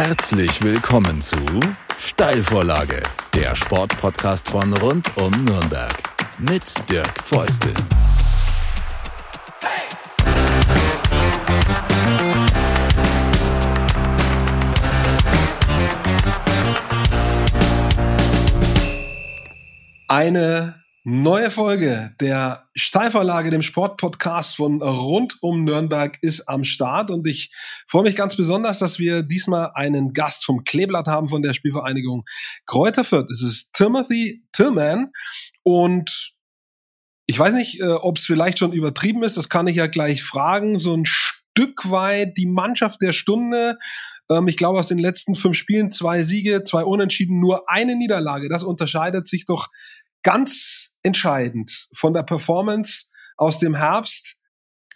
Herzlich willkommen zu Steilvorlage, der Sportpodcast von rund um Nürnberg mit Dirk Feustel. Eine Neue Folge der Steilvorlage, dem Sportpodcast von rund um Nürnberg, ist am Start und ich freue mich ganz besonders, dass wir diesmal einen Gast vom Kleeblatt haben von der Spielvereinigung Kräuter Fürth. Es ist Timothy Tillman und ich weiß nicht, äh, ob es vielleicht schon übertrieben ist, das kann ich ja gleich fragen. So ein Stück weit die Mannschaft der Stunde. Ähm, ich glaube, aus den letzten fünf Spielen zwei Siege, zwei Unentschieden, nur eine Niederlage. Das unterscheidet sich doch ganz entscheidend von der Performance aus dem Herbst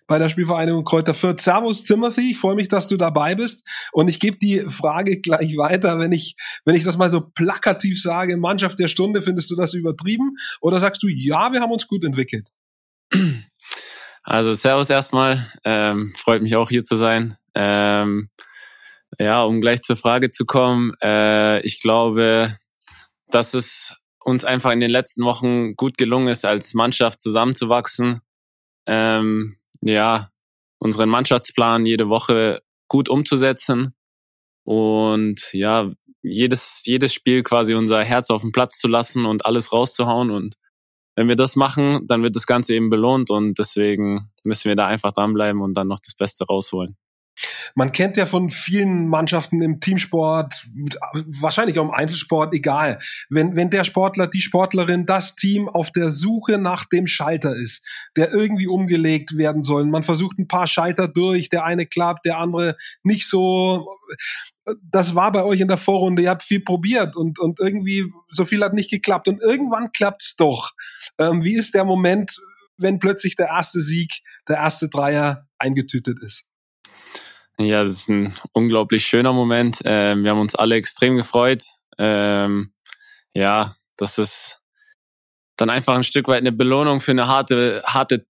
bei der Spielvereinigung Kräuter Fürth. Servus Timothy, ich freue mich, dass du dabei bist und ich gebe die Frage gleich weiter, wenn ich wenn ich das mal so plakativ sage, Mannschaft der Stunde, findest du das übertrieben oder sagst du, ja, wir haben uns gut entwickelt? Also Servus erstmal, ähm, freut mich auch hier zu sein. Ähm, ja, um gleich zur Frage zu kommen, äh, ich glaube, dass es uns einfach in den letzten Wochen gut gelungen ist, als Mannschaft zusammenzuwachsen. Ähm, ja, unseren Mannschaftsplan jede Woche gut umzusetzen und ja, jedes, jedes Spiel quasi unser Herz auf den Platz zu lassen und alles rauszuhauen. Und wenn wir das machen, dann wird das Ganze eben belohnt und deswegen müssen wir da einfach dranbleiben und dann noch das Beste rausholen. Man kennt ja von vielen Mannschaften im Teamsport, wahrscheinlich auch im Einzelsport, egal. Wenn, wenn der Sportler, die Sportlerin, das Team auf der Suche nach dem Schalter ist, der irgendwie umgelegt werden soll. Man versucht ein paar Schalter durch, der eine klappt, der andere nicht so. Das war bei euch in der Vorrunde, ihr habt viel probiert und, und irgendwie so viel hat nicht geklappt und irgendwann klappt's doch. Ähm, wie ist der Moment, wenn plötzlich der erste Sieg, der erste Dreier eingetütet ist? Ja, das ist ein unglaublich schöner Moment. Ähm, wir haben uns alle extrem gefreut. Ähm, ja, das ist dann einfach ein Stück weit eine Belohnung für eine harte, harte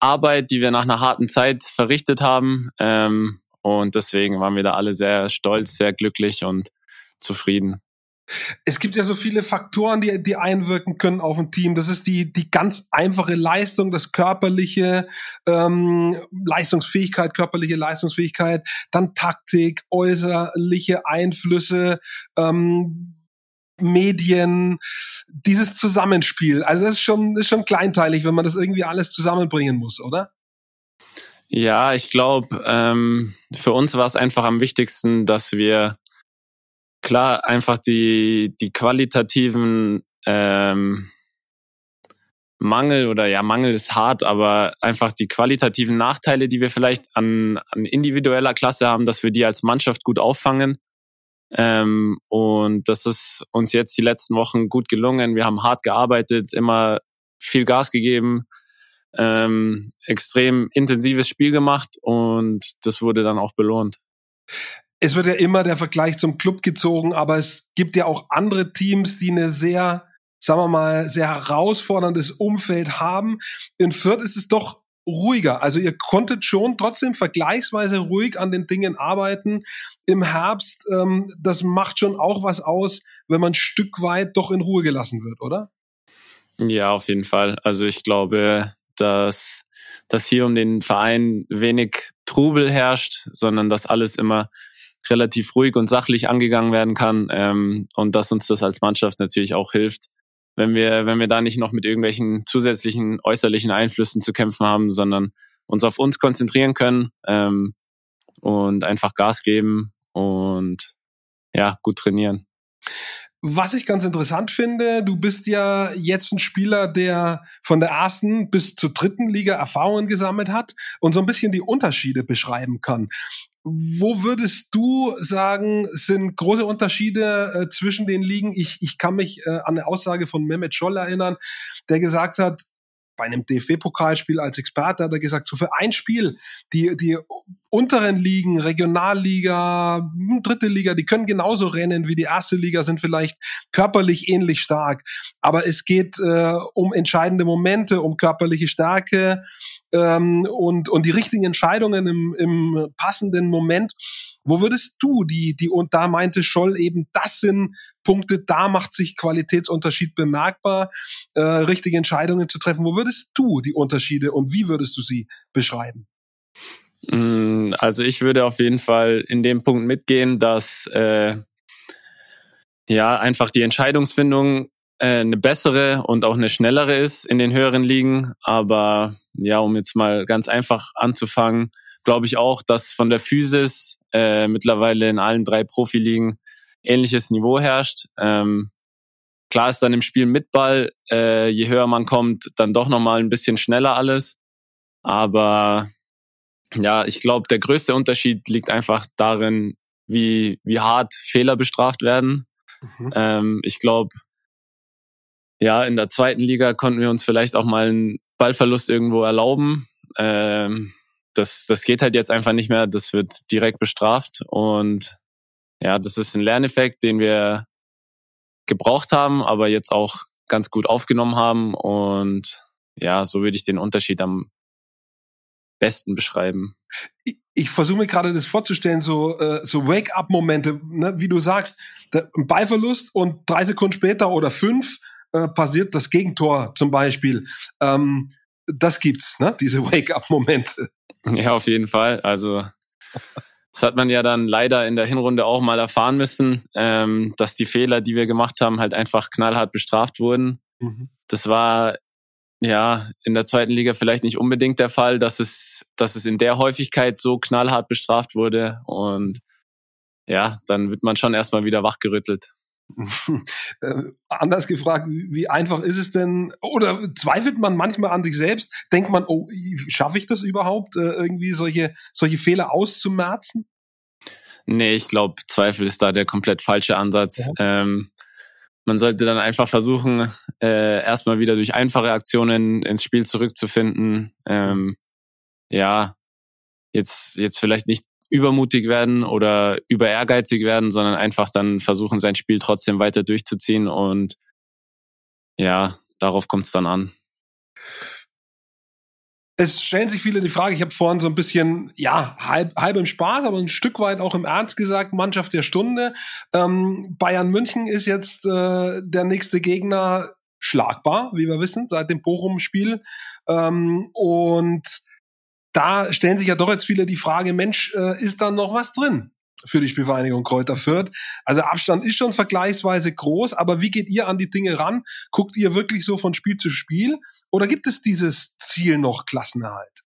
Arbeit, die wir nach einer harten Zeit verrichtet haben. Ähm, und deswegen waren wir da alle sehr stolz, sehr glücklich und zufrieden. Es gibt ja so viele Faktoren, die, die einwirken können auf ein Team. Das ist die, die ganz einfache Leistung, das körperliche ähm, Leistungsfähigkeit, körperliche Leistungsfähigkeit, dann Taktik, äußerliche Einflüsse, ähm, Medien, dieses Zusammenspiel. Also das ist schon, das ist schon kleinteilig, wenn man das irgendwie alles zusammenbringen muss, oder? Ja, ich glaube, ähm, für uns war es einfach am wichtigsten, dass wir klar einfach die, die qualitativen ähm, Mangel oder ja, Mangel ist hart, aber einfach die qualitativen Nachteile, die wir vielleicht an, an individueller Klasse haben, dass wir die als Mannschaft gut auffangen. Ähm, und das ist uns jetzt die letzten Wochen gut gelungen. Wir haben hart gearbeitet, immer viel Gas gegeben, ähm, extrem intensives Spiel gemacht und das wurde dann auch belohnt es wird ja immer der Vergleich zum Club gezogen, aber es gibt ja auch andere Teams, die eine sehr, sagen wir mal, sehr herausforderndes Umfeld haben. In Fürth ist es doch ruhiger. Also ihr konntet schon trotzdem vergleichsweise ruhig an den Dingen arbeiten im Herbst. Ähm, das macht schon auch was aus, wenn man ein Stück weit doch in Ruhe gelassen wird, oder? Ja, auf jeden Fall. Also ich glaube, dass, dass hier um den Verein wenig Trubel herrscht, sondern dass alles immer relativ ruhig und sachlich angegangen werden kann ähm, und dass uns das als Mannschaft natürlich auch hilft, wenn wir, wenn wir da nicht noch mit irgendwelchen zusätzlichen äußerlichen Einflüssen zu kämpfen haben, sondern uns auf uns konzentrieren können ähm, und einfach Gas geben und ja, gut trainieren. Was ich ganz interessant finde, du bist ja jetzt ein Spieler, der von der ersten bis zur dritten Liga Erfahrungen gesammelt hat und so ein bisschen die Unterschiede beschreiben kann. Wo würdest du sagen, sind große Unterschiede äh, zwischen den Ligen? Ich, ich kann mich äh, an eine Aussage von Mehmet Scholl erinnern, der gesagt hat, bei einem DFB-Pokalspiel als Experte hat er gesagt, so für ein Spiel, die, die unteren Ligen, Regionalliga, dritte Liga, die können genauso rennen wie die erste Liga, sind vielleicht körperlich ähnlich stark. Aber es geht äh, um entscheidende Momente, um körperliche Stärke ähm, und, und die richtigen Entscheidungen im, im passenden Moment. Wo würdest du die, die, und da meinte Scholl eben, das sind Punkte, da macht sich Qualitätsunterschied bemerkbar, äh, richtige Entscheidungen zu treffen. Wo würdest du die Unterschiede und wie würdest du sie beschreiben? Mm, also ich würde auf jeden Fall in dem Punkt mitgehen, dass äh, ja einfach die Entscheidungsfindung äh, eine bessere und auch eine schnellere ist in den höheren Ligen. Aber ja, um jetzt mal ganz einfach anzufangen, glaube ich auch, dass von der Physis äh, mittlerweile in allen drei Profiligen ähnliches Niveau herrscht. Ähm, klar ist dann im Spiel mit Ball, äh, je höher man kommt, dann doch nochmal ein bisschen schneller alles. Aber ja, ich glaube, der größte Unterschied liegt einfach darin, wie, wie hart Fehler bestraft werden. Mhm. Ähm, ich glaube, ja, in der zweiten Liga konnten wir uns vielleicht auch mal einen Ballverlust irgendwo erlauben. Ähm, das, das geht halt jetzt einfach nicht mehr. Das wird direkt bestraft. Und ja, das ist ein Lerneffekt, den wir gebraucht haben, aber jetzt auch ganz gut aufgenommen haben. Und ja, so würde ich den Unterschied am besten beschreiben. Ich, ich versuche mir gerade das vorzustellen, so, äh, so Wake-up-Momente, ne? wie du sagst, der, ein Ballverlust und drei Sekunden später oder fünf äh, passiert das Gegentor zum Beispiel. Ähm, das gibt's, ne? diese Wake-up-Momente. Ja, auf jeden Fall. Also das hat man ja dann leider in der Hinrunde auch mal erfahren müssen, ähm, dass die Fehler, die wir gemacht haben, halt einfach knallhart bestraft wurden. Mhm. Das war ja in der zweiten Liga vielleicht nicht unbedingt der Fall, dass es, dass es in der Häufigkeit so knallhart bestraft wurde. Und ja, dann wird man schon erstmal wieder wachgerüttelt. äh, anders gefragt, wie einfach ist es denn? Oder zweifelt man manchmal an sich selbst? Denkt man, oh, schaffe ich das überhaupt, äh, irgendwie solche, solche Fehler auszumerzen? Nee, ich glaube, Zweifel ist da der komplett falsche Ansatz. Ja. Ähm, man sollte dann einfach versuchen, äh, erstmal wieder durch einfache Aktionen ins Spiel zurückzufinden. Ähm, ja, jetzt, jetzt vielleicht nicht übermutig werden oder über ehrgeizig werden, sondern einfach dann versuchen, sein Spiel trotzdem weiter durchzuziehen und ja, darauf kommt es dann an. Es stellen sich viele die Frage, ich habe vorhin so ein bisschen, ja, halb, halb im Spaß, aber ein Stück weit auch im Ernst gesagt, Mannschaft der Stunde. Ähm, Bayern München ist jetzt äh, der nächste Gegner schlagbar, wie wir wissen, seit dem Bochum-Spiel. Ähm, und da stellen sich ja doch jetzt viele die Frage, Mensch, äh, ist da noch was drin für die Spielvereinigung Kräuter Fürth? Also Abstand ist schon vergleichsweise groß, aber wie geht ihr an die Dinge ran? Guckt ihr wirklich so von Spiel zu Spiel oder gibt es dieses Ziel noch Klassenerhalt?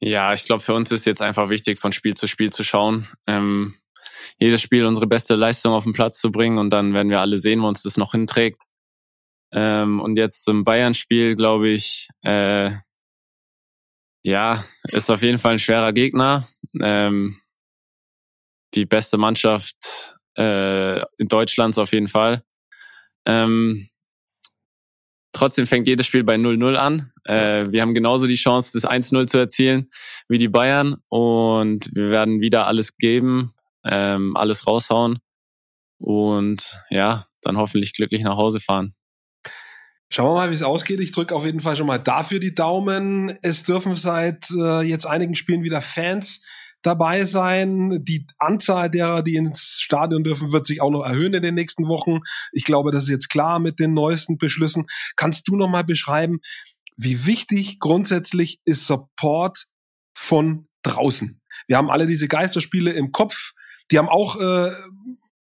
Ja, ich glaube, für uns ist jetzt einfach wichtig, von Spiel zu Spiel zu schauen. Ähm, jedes Spiel unsere beste Leistung auf den Platz zu bringen und dann werden wir alle sehen, wo uns das noch hinträgt. Ähm, und jetzt zum Bayern-Spiel, glaube ich, äh, ja, ist auf jeden Fall ein schwerer Gegner. Ähm, die beste Mannschaft äh, in Deutschlands auf jeden Fall. Ähm, trotzdem fängt jedes Spiel bei 0-0 an. Äh, wir haben genauso die Chance, das 1-0 zu erzielen wie die Bayern und wir werden wieder alles geben, ähm, alles raushauen und ja, dann hoffentlich glücklich nach Hause fahren. Schauen wir mal, wie es ausgeht. Ich drücke auf jeden Fall schon mal dafür die Daumen. Es dürfen seit äh, jetzt einigen Spielen wieder Fans dabei sein. Die Anzahl derer, die ins Stadion dürfen, wird sich auch noch erhöhen in den nächsten Wochen. Ich glaube, das ist jetzt klar mit den neuesten Beschlüssen. Kannst du noch mal beschreiben, wie wichtig grundsätzlich ist Support von draußen? Wir haben alle diese Geisterspiele im Kopf. Die haben auch äh,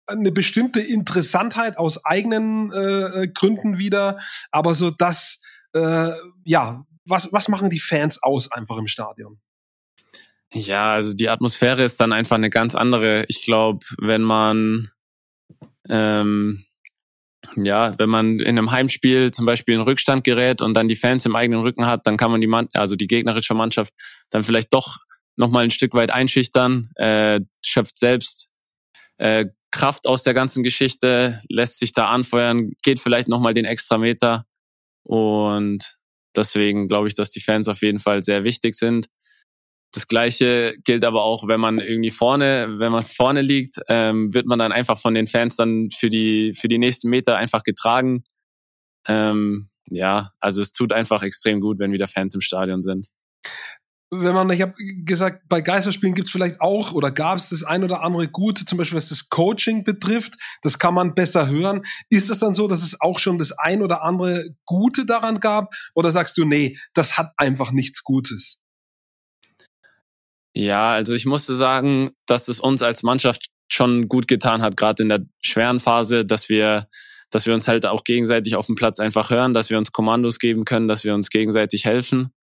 eine bestimmte Interessantheit aus eigenen äh, Gründen wieder, aber so das, äh, ja, was, was machen die Fans aus einfach im Stadion? Ja, also die Atmosphäre ist dann einfach eine ganz andere. Ich glaube, wenn man ähm, ja, wenn man in einem Heimspiel zum Beispiel in Rückstand gerät und dann die Fans im eigenen Rücken hat, dann kann man die Mann also die gegnerische Mannschaft dann vielleicht doch noch mal ein Stück weit einschüchtern, äh, schöpft selbst äh, Kraft aus der ganzen Geschichte, lässt sich da anfeuern, geht vielleicht nochmal den extra Meter. Und deswegen glaube ich, dass die Fans auf jeden Fall sehr wichtig sind. Das gleiche gilt aber auch, wenn man irgendwie vorne, wenn man vorne liegt, ähm, wird man dann einfach von den Fans dann für die für die nächsten Meter einfach getragen. Ähm, ja, also es tut einfach extrem gut, wenn wieder Fans im Stadion sind wenn man, ich habe gesagt, bei Geisterspielen gibt es vielleicht auch oder gab es das ein oder andere Gute, zum Beispiel was das Coaching betrifft, das kann man besser hören. Ist es dann so, dass es auch schon das ein oder andere Gute daran gab? Oder sagst du, nee, das hat einfach nichts Gutes? Ja, also ich musste sagen, dass es uns als Mannschaft schon gut getan hat, gerade in der schweren Phase, dass wir, dass wir uns halt auch gegenseitig auf dem Platz einfach hören, dass wir uns Kommandos geben können, dass wir uns gegenseitig helfen.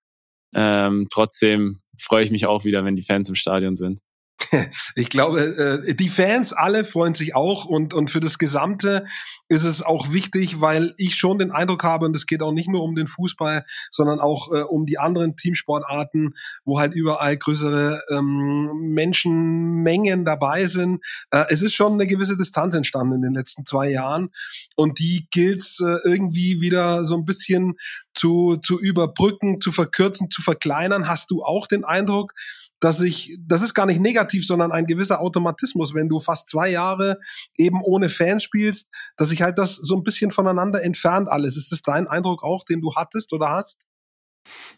Ähm, trotzdem freue ich mich auch wieder, wenn die Fans im Stadion sind. Ich glaube, äh, die Fans alle freuen sich auch und, und für das Gesamte ist es auch wichtig, weil ich schon den Eindruck habe, und es geht auch nicht nur um den Fußball, sondern auch äh, um die anderen Teamsportarten, wo halt überall größere ähm, Menschenmengen dabei sind. Äh, es ist schon eine gewisse Distanz entstanden in den letzten zwei Jahren und die gilt äh, irgendwie wieder so ein bisschen zu, zu überbrücken, zu verkürzen, zu verkleinern. Hast du auch den Eindruck, dass ich, das ist gar nicht negativ, sondern ein gewisser Automatismus, wenn du fast zwei Jahre eben ohne Fans spielst, dass sich halt das so ein bisschen voneinander entfernt alles. Ist das dein Eindruck auch, den du hattest oder hast?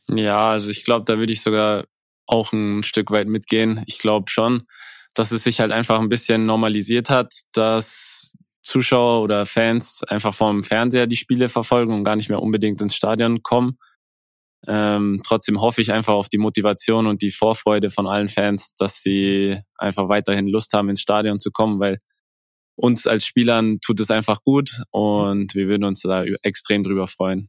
Ja, also ich glaube, da würde ich sogar auch ein Stück weit mitgehen. Ich glaube schon, dass es sich halt einfach ein bisschen normalisiert hat, dass Zuschauer oder Fans einfach vom Fernseher die Spiele verfolgen und gar nicht mehr unbedingt ins Stadion kommen. Ähm, trotzdem hoffe ich einfach auf die Motivation und die Vorfreude von allen Fans, dass sie einfach weiterhin Lust haben, ins Stadion zu kommen, weil uns als Spielern tut es einfach gut und wir würden uns da extrem drüber freuen.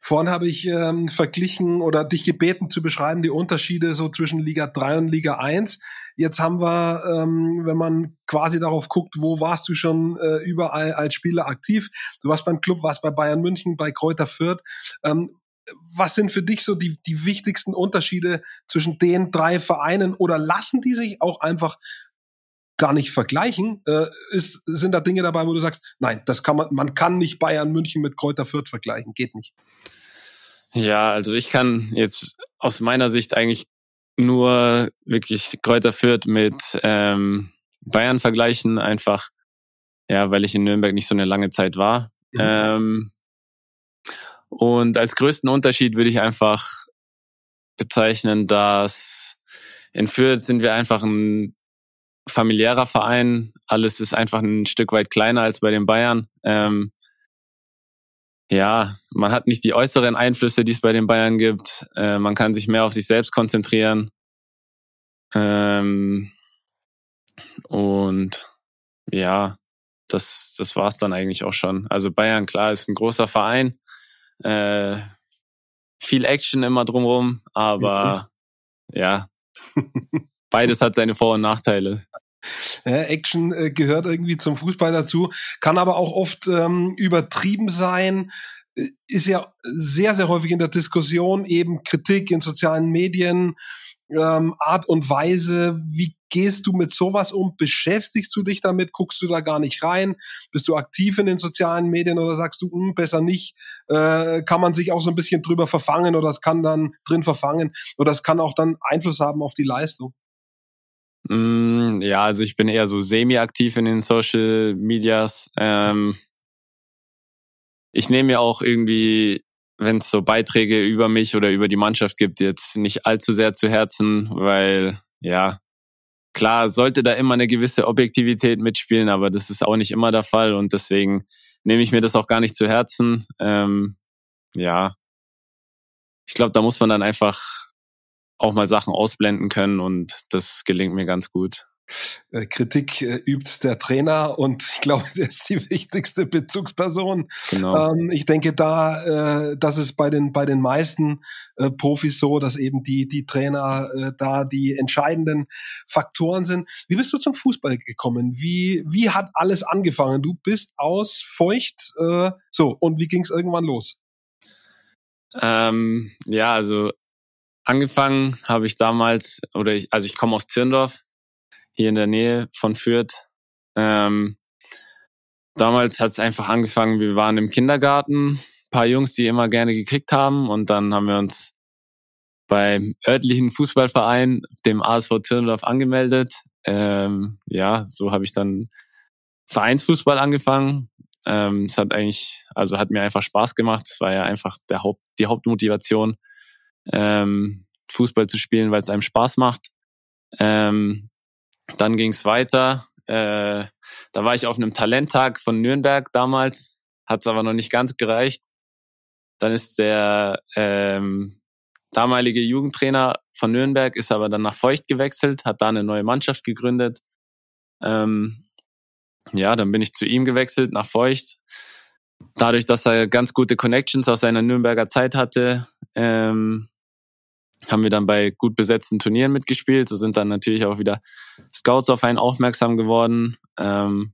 Vorhin habe ich ähm, verglichen oder dich gebeten zu beschreiben die Unterschiede so zwischen Liga 3 und Liga 1. Jetzt haben wir, ähm, wenn man quasi darauf guckt, wo warst du schon äh, überall als Spieler aktiv? Du warst beim Club, warst bei Bayern München, bei Kräuter Fürth. Ähm, was sind für dich so die, die wichtigsten Unterschiede zwischen den drei Vereinen oder lassen die sich auch einfach gar nicht vergleichen? Äh, ist, sind da Dinge dabei, wo du sagst, nein, das kann man, man kann nicht Bayern München mit Kräuter Fürth vergleichen, geht nicht. Ja, also ich kann jetzt aus meiner Sicht eigentlich nur wirklich Kräuter Fürth mit ähm, Bayern vergleichen, einfach, ja, weil ich in Nürnberg nicht so eine lange Zeit war. Mhm. Ähm, und als größten Unterschied würde ich einfach bezeichnen, dass in Fürth sind wir einfach ein familiärer Verein. Alles ist einfach ein Stück weit kleiner als bei den Bayern. Ähm, ja, man hat nicht die äußeren Einflüsse, die es bei den Bayern gibt. Äh, man kann sich mehr auf sich selbst konzentrieren. Ähm, und ja, das, das war's dann eigentlich auch schon. Also Bayern, klar, ist ein großer Verein. Äh, viel Action immer drumherum, aber mhm. ja, beides hat seine Vor- und Nachteile. Ja, Action äh, gehört irgendwie zum Fußball dazu, kann aber auch oft ähm, übertrieben sein, äh, ist ja sehr, sehr häufig in der Diskussion eben Kritik in sozialen Medien, ähm, Art und Weise, wie gehst du mit sowas um? Beschäftigst du dich damit? Guckst du da gar nicht rein? Bist du aktiv in den sozialen Medien oder sagst du, mh, hm, besser nicht? Äh, kann man sich auch so ein bisschen drüber verfangen oder es kann dann drin verfangen oder es kann auch dann Einfluss haben auf die Leistung? Mm, ja, also ich bin eher so semi-aktiv in den Social Medias. Ähm, ich nehme ja auch irgendwie wenn es so Beiträge über mich oder über die Mannschaft gibt, jetzt nicht allzu sehr zu Herzen, weil ja, klar sollte da immer eine gewisse Objektivität mitspielen, aber das ist auch nicht immer der Fall und deswegen nehme ich mir das auch gar nicht zu Herzen. Ähm, ja, ich glaube, da muss man dann einfach auch mal Sachen ausblenden können und das gelingt mir ganz gut. Äh, Kritik äh, übt der Trainer und ich glaube, der ist die wichtigste Bezugsperson. Genau. Ähm, ich denke, da, äh, das ist bei den bei den meisten äh, Profis so, dass eben die die Trainer äh, da die entscheidenden Faktoren sind. Wie bist du zum Fußball gekommen? Wie wie hat alles angefangen? Du bist aus Feucht, äh, so und wie ging es irgendwann los? Ähm, ja, also angefangen habe ich damals oder ich, also ich komme aus Zirndorf hier in der Nähe von Fürth. Ähm, damals hat es einfach angefangen, wir waren im Kindergarten, paar Jungs, die immer gerne gekickt haben und dann haben wir uns beim örtlichen Fußballverein, dem ASV Zirndorf, angemeldet. Ähm, ja, so habe ich dann Vereinsfußball angefangen. Ähm, es hat eigentlich, also hat mir einfach Spaß gemacht. Es war ja einfach der Haupt, die Hauptmotivation, ähm, Fußball zu spielen, weil es einem Spaß macht. Ähm, dann ging es weiter. Äh, da war ich auf einem Talenttag von Nürnberg damals, hat es aber noch nicht ganz gereicht. Dann ist der ähm, damalige Jugendtrainer von Nürnberg, ist aber dann nach Feucht gewechselt, hat da eine neue Mannschaft gegründet. Ähm, ja, dann bin ich zu ihm gewechselt nach Feucht. Dadurch, dass er ganz gute Connections aus seiner Nürnberger Zeit hatte, ähm, haben wir dann bei gut besetzten Turnieren mitgespielt. So sind dann natürlich auch wieder Scouts auf einen aufmerksam geworden. Ähm,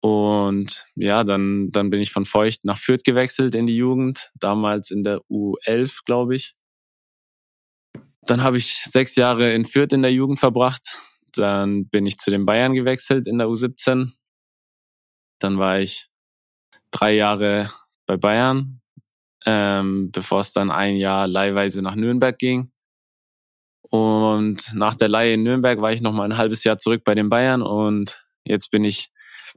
und ja, dann, dann bin ich von Feucht nach Fürth gewechselt in die Jugend, damals in der U11, glaube ich. Dann habe ich sechs Jahre in Fürth in der Jugend verbracht. Dann bin ich zu den Bayern gewechselt in der U17. Dann war ich drei Jahre bei Bayern, ähm, bevor es dann ein Jahr leihweise nach Nürnberg ging. Und nach der Leihe in Nürnberg war ich noch mal ein halbes Jahr zurück bei den Bayern und jetzt bin ich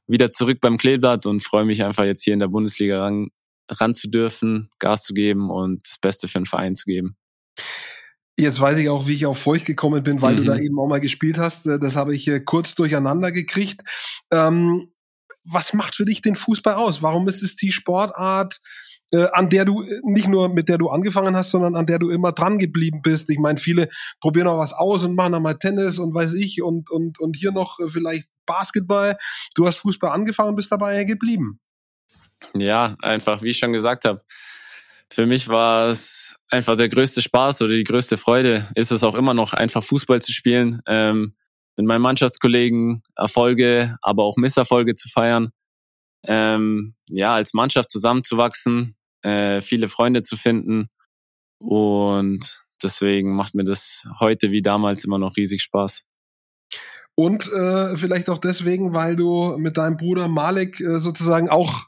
wieder zurück beim Kleeblatt und freue mich einfach jetzt hier in der Bundesliga ran, ran zu dürfen, Gas zu geben und das Beste für den Verein zu geben. Jetzt weiß ich auch, wie ich auf Feucht gekommen bin, weil mhm. du da mhm. eben auch mal gespielt hast. Das habe ich kurz durcheinander gekriegt. Ähm, was macht für dich den Fußball aus? Warum ist es die Sportart, äh, an der du nicht nur mit der du angefangen hast, sondern an der du immer dran geblieben bist. Ich meine, viele probieren auch was aus und machen dann mal Tennis und weiß ich und und und hier noch vielleicht Basketball. Du hast Fußball angefangen und bist dabei geblieben. Ja, einfach wie ich schon gesagt habe. Für mich war es einfach der größte Spaß oder die größte Freude. Ist es auch immer noch einfach Fußball zu spielen, ähm, mit meinen Mannschaftskollegen Erfolge, aber auch Misserfolge zu feiern. Ähm, ja, als Mannschaft zusammenzuwachsen, äh, viele Freunde zu finden. Und deswegen macht mir das heute wie damals immer noch riesig Spaß. Und äh, vielleicht auch deswegen, weil du mit deinem Bruder Malik äh, sozusagen auch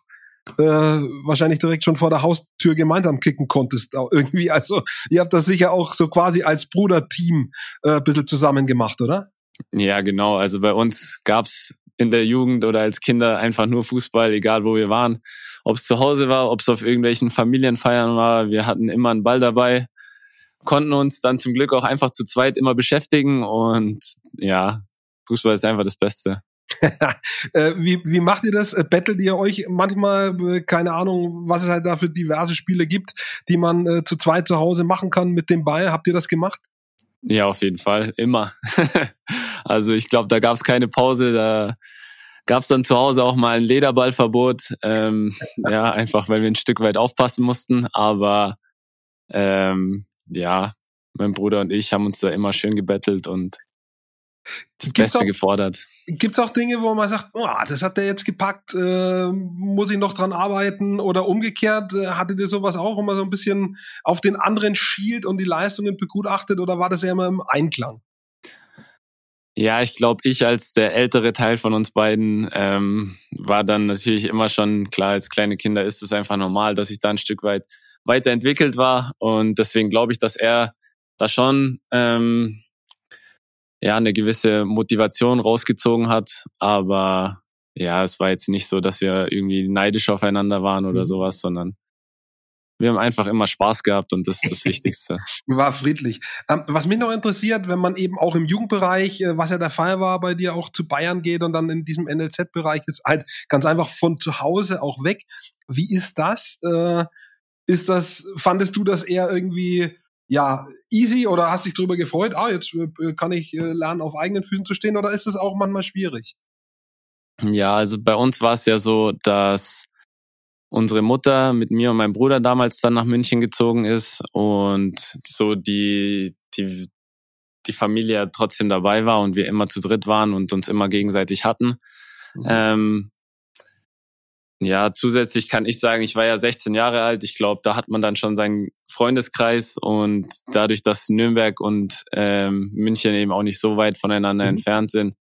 äh, wahrscheinlich direkt schon vor der Haustür gemeinsam kicken konntest. Irgendwie. Also ihr habt das sicher auch so quasi als Bruderteam äh, ein bisschen zusammen gemacht, oder? Ja, genau. Also bei uns gab's in der Jugend oder als Kinder einfach nur Fußball, egal wo wir waren. Ob es zu Hause war, ob es auf irgendwelchen Familienfeiern war, wir hatten immer einen Ball dabei, konnten uns dann zum Glück auch einfach zu zweit immer beschäftigen und ja, Fußball ist einfach das Beste. Äh, wie, wie macht ihr das? Äh, bettelt ihr euch manchmal, äh, keine Ahnung, was es halt da für diverse Spiele gibt, die man äh, zu zweit zu Hause machen kann mit dem Ball? Habt ihr das gemacht? Ja, auf jeden Fall, immer. also ich glaube, da gab es keine Pause, da gab es dann zu Hause auch mal ein Lederballverbot. Ähm, ja, einfach weil wir ein Stück weit aufpassen mussten. Aber ähm, ja, mein Bruder und ich haben uns da immer schön gebettelt und das gibt's Beste auch, gefordert. Gibt es auch Dinge, wo man sagt, oh, das hat der jetzt gepackt, äh, muss ich noch dran arbeiten oder umgekehrt, äh, hattet ihr sowas auch, wo man so ein bisschen auf den anderen schielt und die Leistungen begutachtet oder war das ja immer im Einklang? Ja, ich glaube, ich als der ältere Teil von uns beiden ähm, war dann natürlich immer schon klar, als kleine Kinder ist es einfach normal, dass ich da ein Stück weit weiterentwickelt war und deswegen glaube ich, dass er da schon ähm, ja eine gewisse Motivation rausgezogen hat, aber ja, es war jetzt nicht so, dass wir irgendwie neidisch aufeinander waren oder mhm. sowas, sondern wir haben einfach immer Spaß gehabt und das ist das Wichtigste. War friedlich. Ähm, was mich noch interessiert, wenn man eben auch im Jugendbereich, äh, was ja der Fall war, bei dir auch zu Bayern geht und dann in diesem NLZ-Bereich ist halt ganz einfach von zu Hause auch weg. Wie ist das? Äh, ist das, fandest du das eher irgendwie ja, easy oder hast dich darüber gefreut, ah, jetzt äh, kann ich lernen, auf eigenen Füßen zu stehen oder ist es auch manchmal schwierig? Ja, also bei uns war es ja so, dass unsere Mutter mit mir und meinem Bruder damals dann nach München gezogen ist und so die, die, die Familie trotzdem dabei war und wir immer zu dritt waren und uns immer gegenseitig hatten. Mhm. Ähm, ja, zusätzlich kann ich sagen, ich war ja 16 Jahre alt. Ich glaube, da hat man dann schon seinen Freundeskreis und dadurch, dass Nürnberg und ähm, München eben auch nicht so weit voneinander mhm. entfernt sind,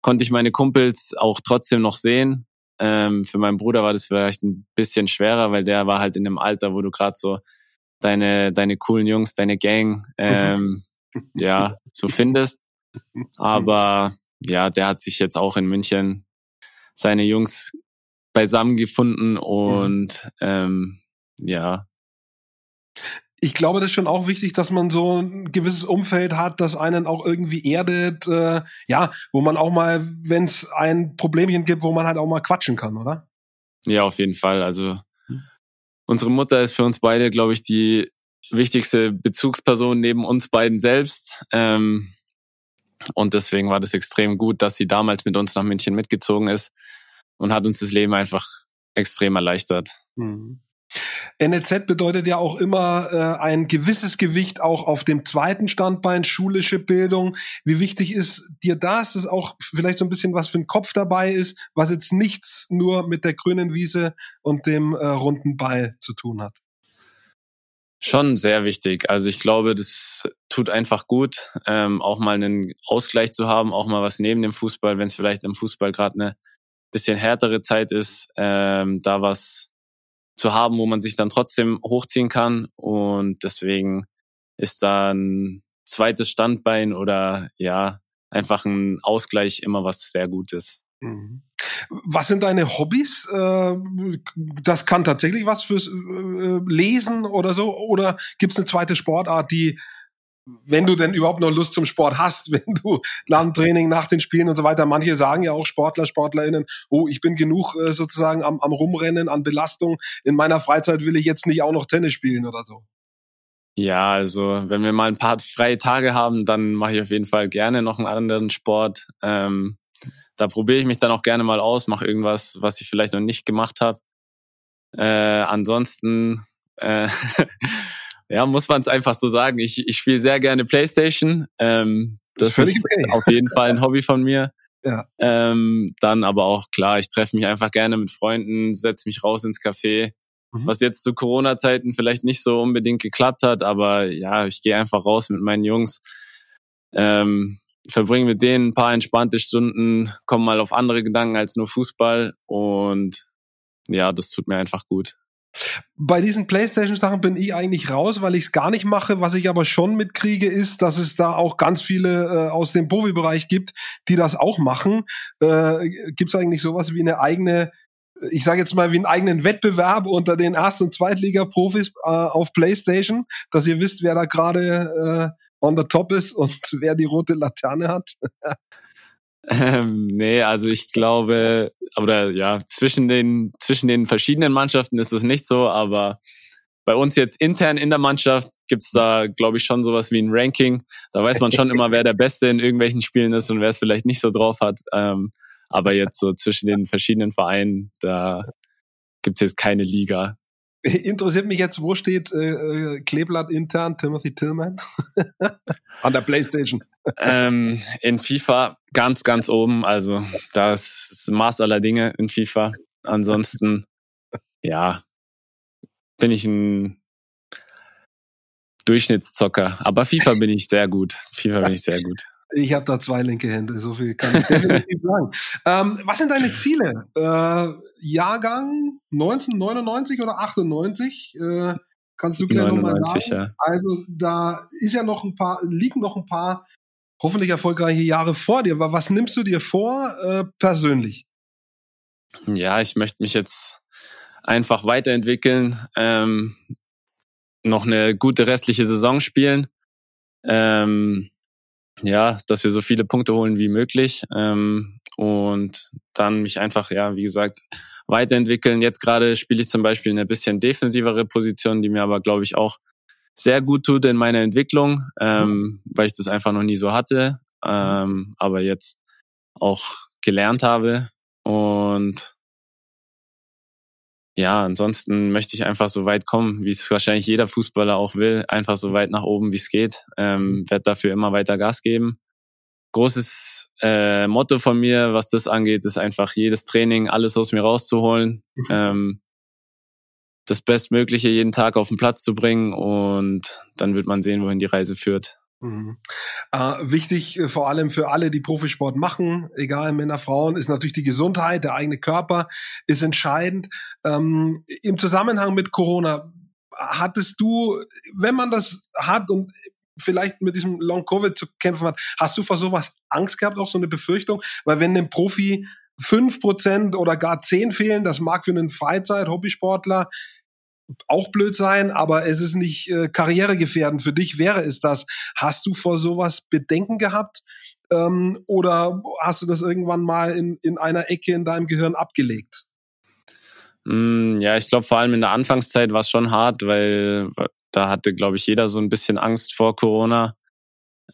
konnte ich meine Kumpels auch trotzdem noch sehen. Ähm, für meinen Bruder war das vielleicht ein bisschen schwerer, weil der war halt in dem Alter, wo du gerade so deine, deine coolen Jungs, deine Gang, ähm, ja, so findest. Aber ja, der hat sich jetzt auch in München seine Jungs beisammen gefunden und ähm, ja. Ich glaube, das ist schon auch wichtig, dass man so ein gewisses Umfeld hat, das einen auch irgendwie erdet, äh, ja, wo man auch mal, wenn es ein Problemchen gibt, wo man halt auch mal quatschen kann, oder? Ja, auf jeden Fall. Also unsere Mutter ist für uns beide, glaube ich, die wichtigste Bezugsperson neben uns beiden selbst. Ähm, und deswegen war das extrem gut, dass sie damals mit uns nach München mitgezogen ist und hat uns das Leben einfach extrem erleichtert. Mhm. NLZ bedeutet ja auch immer äh, ein gewisses Gewicht auch auf dem zweiten Standbein, schulische Bildung. Wie wichtig ist dir das, dass auch vielleicht so ein bisschen was für den Kopf dabei ist, was jetzt nichts nur mit der grünen Wiese und dem äh, runden Ball zu tun hat? Schon sehr wichtig. Also ich glaube, das tut einfach gut, ähm, auch mal einen Ausgleich zu haben, auch mal was neben dem Fußball, wenn es vielleicht im Fußball gerade eine bisschen härtere Zeit ist, ähm, da was zu haben, wo man sich dann trotzdem hochziehen kann. Und deswegen ist da ein zweites Standbein oder ja, einfach ein Ausgleich immer was sehr Gutes. Mhm. Was sind deine Hobbys? Äh, das kann tatsächlich was fürs äh, Lesen oder so. Oder gibt es eine zweite Sportart, die, wenn du denn überhaupt noch Lust zum Sport hast, wenn du Landtraining nach den Spielen und so weiter, manche sagen ja auch Sportler, SportlerInnen, oh, ich bin genug äh, sozusagen am, am Rumrennen, an Belastung. In meiner Freizeit will ich jetzt nicht auch noch Tennis spielen oder so. Ja, also wenn wir mal ein paar freie Tage haben, dann mache ich auf jeden Fall gerne noch einen anderen Sport. Ähm, da probiere ich mich dann auch gerne mal aus, mache irgendwas, was ich vielleicht noch nicht gemacht habe. Äh, ansonsten, äh, ja, muss man es einfach so sagen. Ich, ich spiele sehr gerne Playstation. Ähm, das, das ist, ist okay. auf jeden Fall ein Hobby von mir. Ja. Ähm, dann aber auch klar, ich treffe mich einfach gerne mit Freunden, setze mich raus ins Café. Mhm. Was jetzt zu Corona-Zeiten vielleicht nicht so unbedingt geklappt hat, aber ja, ich gehe einfach raus mit meinen Jungs. Ähm, verbringe mit denen ein paar entspannte Stunden, komme mal auf andere Gedanken als nur Fußball und ja, das tut mir einfach gut. Bei diesen PlayStation-Sachen bin ich eigentlich raus, weil ich es gar nicht mache. Was ich aber schon mitkriege, ist, dass es da auch ganz viele äh, aus dem Profibereich gibt, die das auch machen. Äh, gibt es eigentlich sowas wie eine eigene, ich sage jetzt mal, wie einen eigenen Wettbewerb unter den Erst- und Zweitliga-Profis äh, auf PlayStation, dass ihr wisst, wer da gerade äh, on the top ist und wer die rote Laterne hat? Ähm, nee, also ich glaube, oder ja, zwischen den, zwischen den verschiedenen Mannschaften ist es nicht so, aber bei uns jetzt intern in der Mannschaft gibt's da, glaube ich, schon sowas wie ein Ranking. Da weiß man schon immer, wer der Beste in irgendwelchen Spielen ist und wer es vielleicht nicht so drauf hat. Ähm, aber jetzt so zwischen den verschiedenen Vereinen, da gibt's jetzt keine Liga. Interessiert mich jetzt, wo steht äh, äh Kleeblatt intern Timothy Tillman? An der Playstation. Ähm, in FIFA ganz, ganz oben. Also das ist Maß aller Dinge in FIFA. Ansonsten, ja, bin ich ein Durchschnittszocker. Aber FIFA bin ich sehr gut. FIFA bin ich sehr gut. Ich habe da zwei linke Hände, so viel kann ich definitiv sagen. Ähm, was sind deine Ziele? Äh, Jahrgang 1999 oder 98? Äh, kannst du gleich nochmal sagen? Ja. Also da ist ja noch ein paar, liegen noch ein paar hoffentlich erfolgreiche Jahre vor dir. Was nimmst du dir vor äh, persönlich? Ja, ich möchte mich jetzt einfach weiterentwickeln, ähm, noch eine gute restliche Saison spielen. Ähm, ja, dass wir so viele Punkte holen wie möglich ähm, und dann mich einfach, ja, wie gesagt, weiterentwickeln. Jetzt gerade spiele ich zum Beispiel eine bisschen defensivere Position, die mir aber, glaube ich, auch sehr gut tut in meiner Entwicklung, ähm, mhm. weil ich das einfach noch nie so hatte, ähm, aber jetzt auch gelernt habe und ja, ansonsten möchte ich einfach so weit kommen, wie es wahrscheinlich jeder Fußballer auch will, einfach so weit nach oben, wie es geht. Ähm, werde dafür immer weiter Gas geben. Großes äh, Motto von mir, was das angeht, ist einfach jedes Training, alles aus mir rauszuholen, mhm. ähm, das Bestmögliche jeden Tag auf den Platz zu bringen und dann wird man sehen, wohin die Reise führt. Mhm. Äh, wichtig äh, vor allem für alle, die Profisport machen, egal Männer, Frauen, ist natürlich die Gesundheit, der eigene Körper ist entscheidend. Ähm, Im Zusammenhang mit Corona, hattest du, wenn man das hat und vielleicht mit diesem Long Covid zu kämpfen hat, hast du vor sowas Angst gehabt, auch so eine Befürchtung? Weil wenn einem Profi fünf Prozent oder gar zehn fehlen, das mag für einen Freizeit-Hobbysportler auch blöd sein, aber es ist nicht äh, karrieregefährdend. Für dich wäre es das. Hast du vor sowas Bedenken gehabt? Ähm, oder hast du das irgendwann mal in, in einer Ecke in deinem Gehirn abgelegt? Mm, ja, ich glaube, vor allem in der Anfangszeit war es schon hart, weil da hatte, glaube ich, jeder so ein bisschen Angst vor Corona.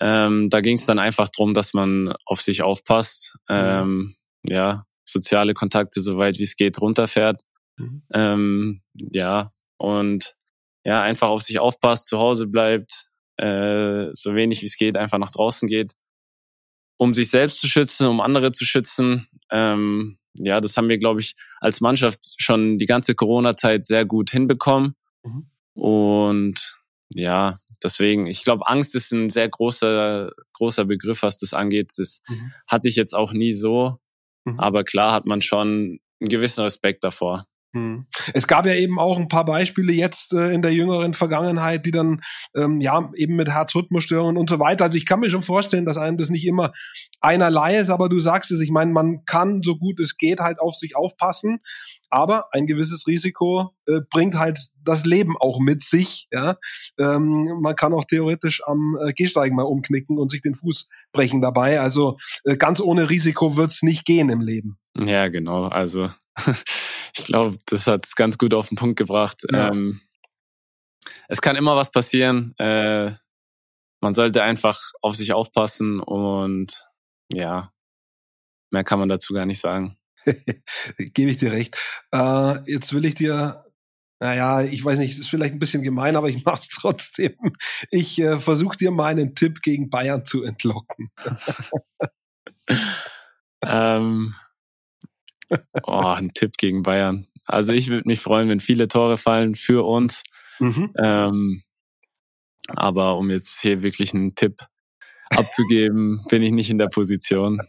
Ähm, da ging es dann einfach drum, dass man auf sich aufpasst, ähm, ja, soziale Kontakte so weit wie es geht runterfährt. Mhm. Ähm, ja, und ja, einfach auf sich aufpasst, zu Hause bleibt, äh, so wenig wie es geht, einfach nach draußen geht, um sich selbst zu schützen, um andere zu schützen. Ähm, ja, das haben wir, glaube ich, als Mannschaft schon die ganze Corona-Zeit sehr gut hinbekommen. Mhm. Und ja, deswegen, ich glaube, Angst ist ein sehr großer, großer Begriff, was das angeht. Das mhm. hatte ich jetzt auch nie so. Mhm. Aber klar hat man schon einen gewissen Respekt davor. Hm. Es gab ja eben auch ein paar Beispiele jetzt äh, in der jüngeren Vergangenheit, die dann ähm, ja eben mit Herzrhythmusstörungen und so weiter. Also ich kann mir schon vorstellen, dass einem das nicht immer einerlei ist, aber du sagst es, ich meine, man kann so gut es geht halt auf sich aufpassen, aber ein gewisses Risiko äh, bringt halt das Leben auch mit sich. Ja, ähm, man kann auch theoretisch am äh, Gehsteigen mal umknicken und sich den Fuß brechen dabei. Also äh, ganz ohne Risiko wird's nicht gehen im Leben. Ja, genau. Also ich glaube, das hat es ganz gut auf den Punkt gebracht. Ja. Ähm, es kann immer was passieren. Äh, man sollte einfach auf sich aufpassen und ja, mehr kann man dazu gar nicht sagen. Gebe ich dir recht. Äh, jetzt will ich dir, naja, ich weiß nicht, ist vielleicht ein bisschen gemein, aber ich mache es trotzdem. Ich äh, versuche dir meinen Tipp gegen Bayern zu entlocken. ähm, Oh, ein Tipp gegen Bayern. Also ich würde mich freuen, wenn viele Tore fallen für uns. Mhm. Ähm, aber um jetzt hier wirklich einen Tipp abzugeben, bin ich nicht in der Position.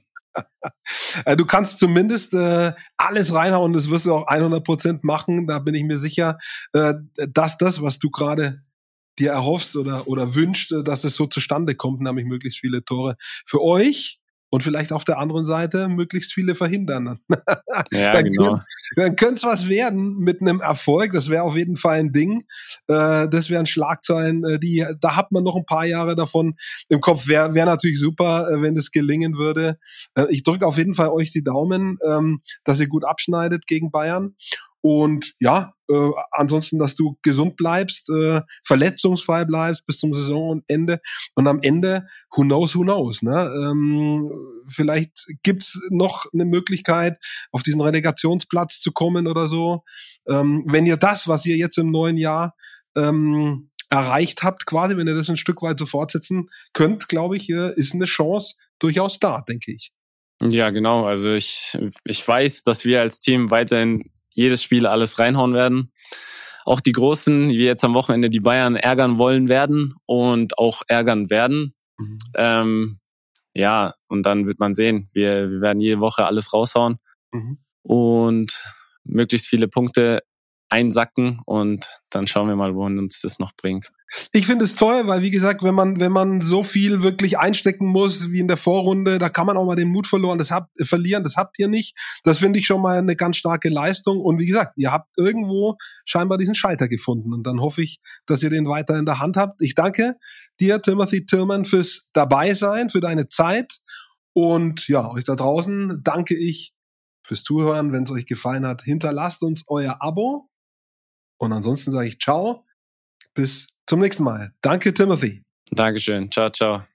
Äh, du kannst zumindest äh, alles reinhauen, das wirst du auch 100 Prozent machen. Da bin ich mir sicher, äh, dass das, was du gerade dir erhoffst oder, oder wünscht, äh, dass es so zustande kommt, nämlich möglichst viele Tore für euch und vielleicht auf der anderen Seite möglichst viele verhindern. Ja, dann genau. dann könnte es was werden mit einem Erfolg. Das wäre auf jeden Fall ein Ding. Äh, das wären Schlagzeilen, äh, die, da hat man noch ein paar Jahre davon im Kopf. Wäre wär natürlich super, äh, wenn das gelingen würde. ich drücke auf jeden Fall euch die Daumen, ähm, dass ihr gut abschneidet gegen Bayern. Und ja, äh, ansonsten, dass du gesund bleibst, äh, verletzungsfrei bleibst bis zum Saisonende. Und am Ende, who knows, who knows. Ne? Ähm, vielleicht gibt's noch eine Möglichkeit, auf diesen Relegationsplatz zu kommen oder so. Ähm, wenn ihr das, was ihr jetzt im neuen Jahr ähm, erreicht habt, quasi, wenn ihr das ein Stück weit so fortsetzen könnt, glaube ich, äh, ist eine Chance durchaus da, denke ich. Ja, genau. Also ich, ich weiß, dass wir als Team weiterhin jedes Spiel alles reinhauen werden. Auch die Großen, wie jetzt am Wochenende die Bayern ärgern wollen werden und auch ärgern werden. Mhm. Ähm, ja, und dann wird man sehen. Wir, wir werden jede Woche alles raushauen mhm. und möglichst viele Punkte einsacken und dann schauen wir mal, wohin uns das noch bringt. Ich finde es toll, weil wie gesagt, wenn man wenn man so viel wirklich einstecken muss wie in der Vorrunde, da kann man auch mal den Mut verloren, das habt, verlieren. Das habt ihr nicht. Das finde ich schon mal eine ganz starke Leistung. Und wie gesagt, ihr habt irgendwo scheinbar diesen Schalter gefunden. Und dann hoffe ich, dass ihr den weiter in der Hand habt. Ich danke dir, Timothy Tillman, fürs Dabeisein, für deine Zeit. Und ja, euch da draußen danke ich fürs Zuhören. Wenn es euch gefallen hat, hinterlasst uns euer Abo. Und ansonsten sage ich ciao. Bis zum nächsten Mal. Danke, Timothy. Dankeschön. Ciao, ciao.